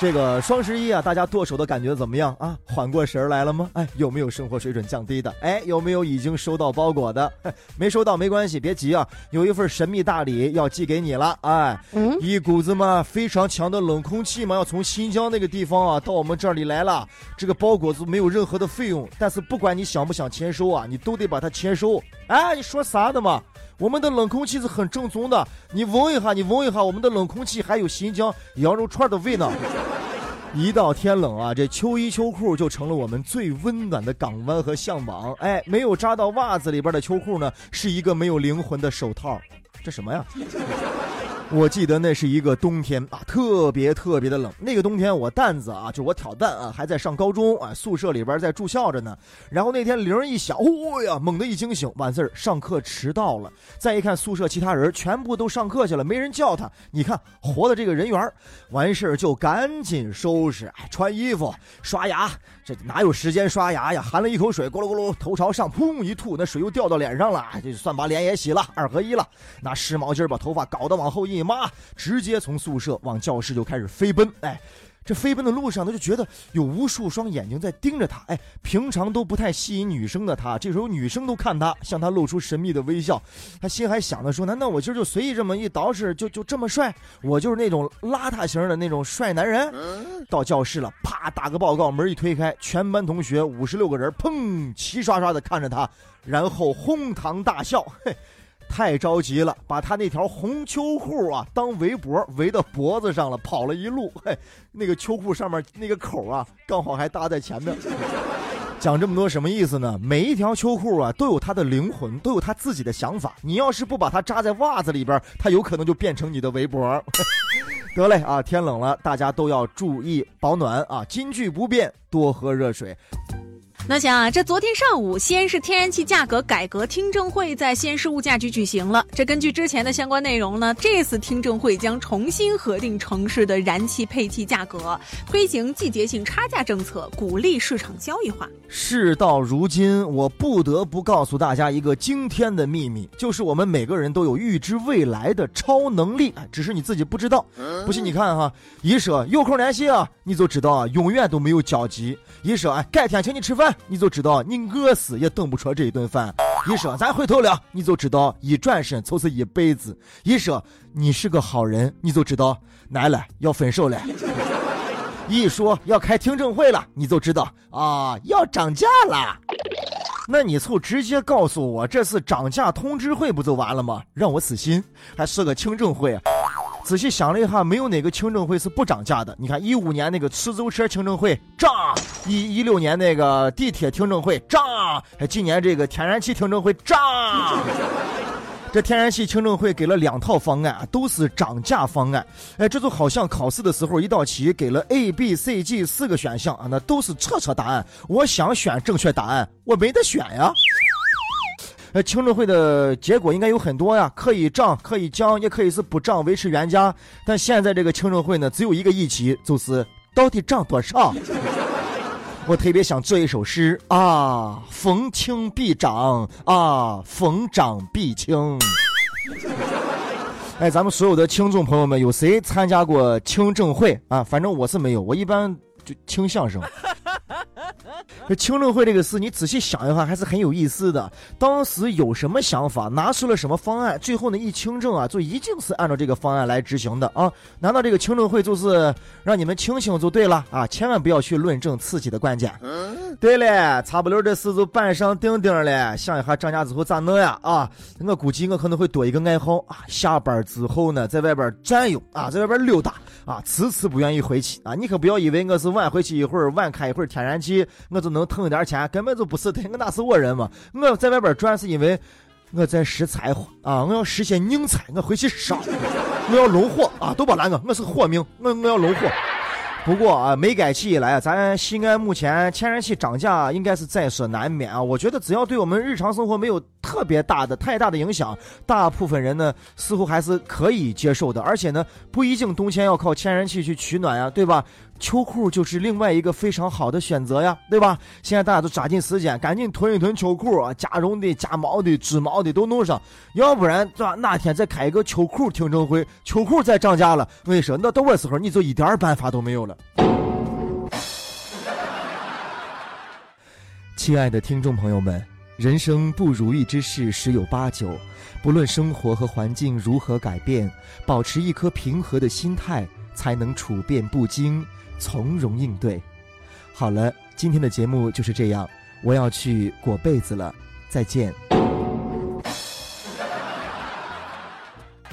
这个双十一啊，大家剁手的感觉怎么样啊？缓过神来了吗？哎，有没有生活水准降低的？哎，有没有已经收到包裹的？没收到没关系，别急啊，有一份神秘大礼要寄给你了。哎，一股子嘛非常强的冷空气嘛，要从新疆那个地方啊到我们这里来了。这个包裹子没有任何的费用，但是不管你想不想签收啊，你都得把它签收。哎，你说啥的嘛？我们的冷空气是很正宗的，你闻一下，你闻一下，我们的冷空气还有新疆羊肉串的味道。一到天冷啊，这秋衣秋裤就成了我们最温暖的港湾和向往。哎，没有扎到袜子里边的秋裤呢，是一个没有灵魂的手套。这什么呀？我记得那是一个冬天啊，特别特别的冷。那个冬天我蛋子啊，就我挑蛋啊，还在上高中啊，宿舍里边在住校着呢。然后那天铃一响，哦呀，猛地一惊醒，完事上课迟到了。再一看宿舍其他人全部都上课去了，没人叫他。你看活的这个人缘，完事儿就赶紧收拾，哎，穿衣服、刷牙。这哪有时间刷牙呀？含了一口水，咕噜咕噜，头朝上，砰一吐，那水又掉到脸上了，就算把脸也洗了，二合一了。拿湿毛巾把头发搞得往后一抹，直接从宿舍往教室就开始飞奔。哎。这飞奔的路上，他就觉得有无数双眼睛在盯着他。哎，平常都不太吸引女生的他，这时候女生都看他，向他露出神秘的微笑。他心还想着说：“难道我今儿就随意这么一捯饬，就就这么帅？我就是那种邋遢型的那种帅男人。”到教室了，啪打个报告，门一推开，全班同学五十六个人，砰齐刷刷的看着他，然后哄堂大笑。嘿。太着急了，把他那条红秋裤啊当围脖围到脖子上了，跑了一路。嘿，那个秋裤上面那个口啊，刚好还搭在前面。讲这么多什么意思呢？每一条秋裤啊都有它的灵魂，都有它自己的想法。你要是不把它扎在袜子里边，它有可能就变成你的围脖。得嘞啊，天冷了，大家都要注意保暖啊，金句不变，多喝热水。那想啊，这昨天上午，西安市天然气价格改革听证会在西安市物价局举行了。这根据之前的相关内容呢，这次听证会将重新核定城市的燃气配气价格，推行季节性差价政策，鼓励市场交易化。事到如今，我不得不告诉大家一个惊天的秘密，就是我们每个人都有预知未来的超能力，只是你自己不知道。不信你看哈，一说有空联系啊，你就知道啊，永远都没有交集。一说哎，改天请你吃饭。你就知道你饿死也等不出这一顿饭。一说咱回头聊，你就知道一转身就是一辈子。一说你是个好人，你就知道来了要分手了。一说要开听证会了，你就知道啊要涨价了。那你就直接告诉我这是涨价通知会不就完了吗？让我死心，还是个听证会。仔细想了一下，没有哪个听证会是不涨价的。你看，一五年那个出租车听证会涨，一一六年那个地铁听证会涨，还今年这个天然气听证会涨。这天然气听证会给了两套方案，都是涨价方案。哎，这就好像考试的时候一道题给了 A、B、C、D 四个选项啊，那都是错错答案。我想选正确答案，我没得选呀。呃，听证会的结果应该有很多呀，可以涨，可以降，也可以是不涨，维持原价。但现在这个听证会呢，只有一个议题，就是到底涨多少。我特别想做一首诗啊，逢清必涨啊，逢涨必清。哎，咱们所有的听众朋友们，有谁参加过听证会啊？反正我是没有，我一般就听相声。这听证会这个事，你仔细想一下，还是很有意思的。当时有什么想法，拿出了什么方案，最后呢一听证啊，就一定是按照这个方案来执行的啊。难道这个听证会就是让你们清醒就对了啊？千万不要去论证刺激的关键。对了，差不多这事就板上钉钉了。想一下涨价之后咋弄呀？啊，我估计我可能会多一个爱好啊，下班之后呢，在外边转悠啊，在外边溜达啊，迟迟不愿意回去啊。你可不要以为我是晚回去一会儿，晚开一会儿天然气，我就能。腾一点钱，根本就不是的，我那是我人嘛。我在外边转是因为我在拾柴火啊，我要拾些硬菜，我回去烧，我要弄火啊，都别拦我，我是火命，我我要弄火。不过啊，煤改气以来啊，咱西安目前天然气涨价应该是在所难免啊。我觉得只要对我们日常生活没有特别大的、太大的影响，大部分人呢似乎还是可以接受的。而且呢，不一定冬天要靠天然气去取暖呀，对吧？秋裤就是另外一个非常好的选择呀，对吧？现在大家都抓紧时间，赶紧囤一囤秋裤啊，加绒的、加毛的、织毛的都弄上，要不然这哪天再开一个秋裤听证会，秋裤再涨价了，我跟你说，那到我时候你就一点办法都没有了。亲爱的听众朋友们，人生不如意之事十有八九，不论生活和环境如何改变，保持一颗平和的心态，才能处变不惊。从容应对。好了，今天的节目就是这样，我要去裹被子了，再见。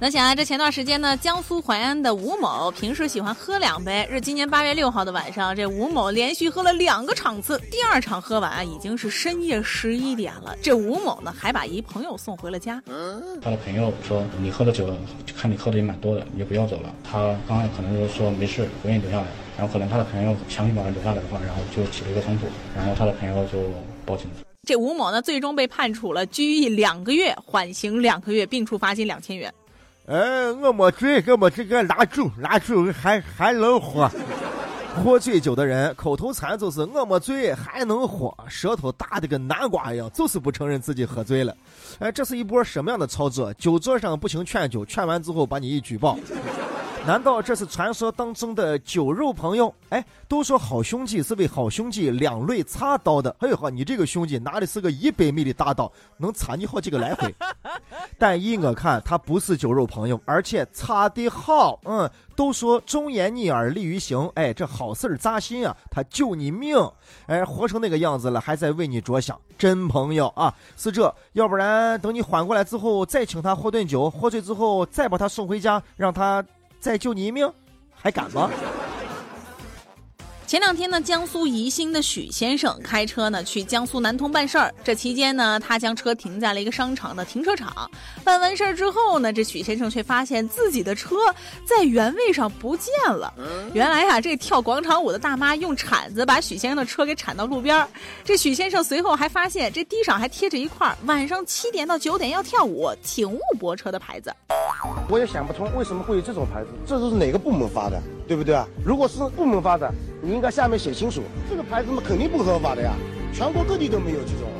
那想啊，这前段时间呢，江苏淮安的吴某平时喜欢喝两杯，是今年八月六号的晚上，这吴某连续喝了两个场次，第二场喝完已经是深夜十一点了。这吴某呢，还把一朋友送回了家。他的朋友说：“你喝的酒，看你喝的也蛮多的，你就不要走了。”他刚才可能就是说没事，不愿意留下来。然后可能他的朋友强行把他留下来的话，然后就起了一个冲突，然后他的朋友就报警了。这吴某呢，最终被判处了拘役两个月，缓刑两个月，并处罚金两千元。哎，我没醉，我没这个拿酒，拿酒还还能喝。喝醉酒的人口头禅就是我没醉还能喝，舌头大的跟南瓜一样，就是不承认自己喝醉了。哎，这是一波什么样的操作？酒桌上不行劝酒，劝完之后把你一举报。难道这是传说当中的酒肉朋友？哎，都说好兄弟是为好兄弟两肋插刀的。哎呦呵，你这个兄弟拿的是个一百米的大刀，能插你好几个来回。但依我看，他不是酒肉朋友，而且插的好。嗯，都说忠言逆耳利于行。哎，这好事扎心啊，他救你命。哎，活成那个样子了，还在为你着想，真朋友啊，是这。要不然等你缓过来之后，再请他喝顿酒，喝醉之后再把他送回家，让他。再救你一命，还敢吗？前两天呢，江苏宜兴的许先生开车呢去江苏南通办事儿。这期间呢，他将车停在了一个商场的停车场。办完事儿之后呢，这许先生却发现自己的车在原位上不见了。原来啊，这跳广场舞的大妈用铲子把许先生的车给铲到路边儿。这许先生随后还发现，这地上还贴着一块晚上七点到九点要跳舞，请勿泊车的牌子。我也想不通为什么会有这种牌子，这都是哪个部门发的，对不对啊？如果是部门发的，你应该下面写清楚，这个牌子嘛肯定不合法的呀，全国各地都没有这种啊。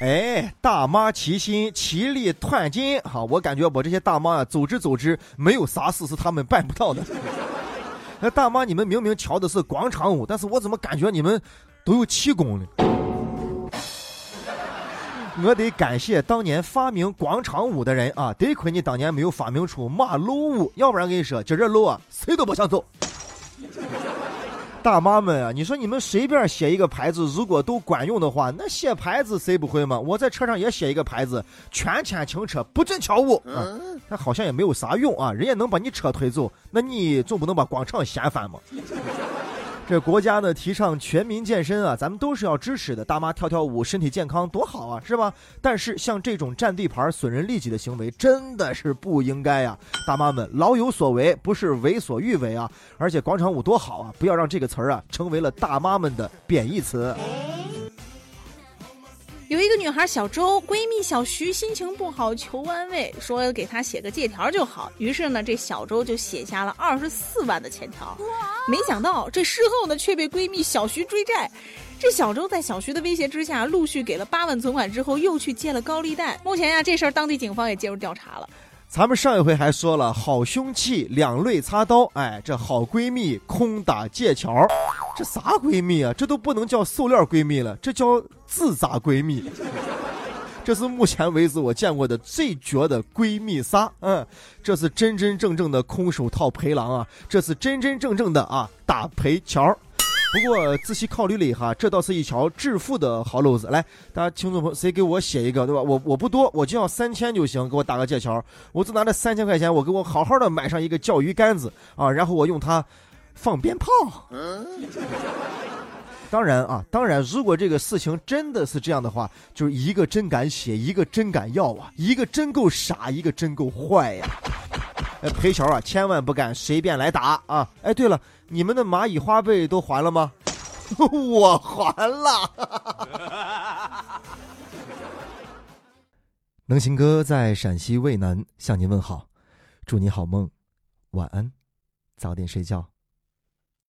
哎，大妈齐心，齐力团结，哈，我感觉我这些大妈啊，走之走之，没有啥事是他们办不到的。那大妈，你们明明跳的是广场舞，但是我怎么感觉你们都有气功呢？我得感谢当年发明广场舞的人啊！得亏你当年没有发明出马路舞，要不然跟你说，今这路啊，谁都不想走。大妈们啊，你说你们随便写一个牌子，如果都管用的话，那写牌子谁不会吗？我在车上也写一个牌子：全天停车，不准跳舞。那好像也没有啥用啊，人家能把你车推走，那你总不能把广场掀翻吗？这国家呢提倡全民健身啊，咱们都是要支持的。大妈跳跳舞，身体健康多好啊，是吧？但是像这种占地盘、损人利己的行为，真的是不应该呀！大妈们老有所为，不是为所欲为啊！而且广场舞多好啊，不要让这个词儿啊成为了大妈们的贬义词。女孩小周，闺蜜小徐心情不好，求安慰，说给她写个借条就好。于是呢，这小周就写下了二十四万的欠条。没想到这事后呢，却被闺蜜小徐追债。这小周在小徐的威胁之下，陆续给了八万存款之后，又去借了高利贷。目前呀，这事儿当地警方也介入调查了。咱们上一回还说了，好凶器两肋插刀，哎，这好闺蜜空打借条。这啥闺蜜啊？这都不能叫塑料闺蜜了，这叫自砸闺蜜。这是目前为止我见过的最绝的闺蜜仨。嗯，这是真真正正的空手套陪狼啊！这是真真正正的啊打陪桥。不过仔细考虑了一下，这倒是一条致富的好路子。来，大家听众朋友，谁给我写一个，对吧？我我不多，我就要三千就行，给我打个借条。我就拿这三千块钱，我给我好好的买上一个钓鱼竿子啊，然后我用它。放鞭炮，当然啊，当然，如果这个事情真的是这样的话，就是一个真敢写，一个真敢要啊，一个真够傻，一个真够坏呀。哎，裴桥啊，千万不敢随便来打啊！哎，对了，你们的蚂蚁花呗都还了吗？我还了。能行哥在陕西渭南向您问好，祝你好梦，晚安，早点睡觉。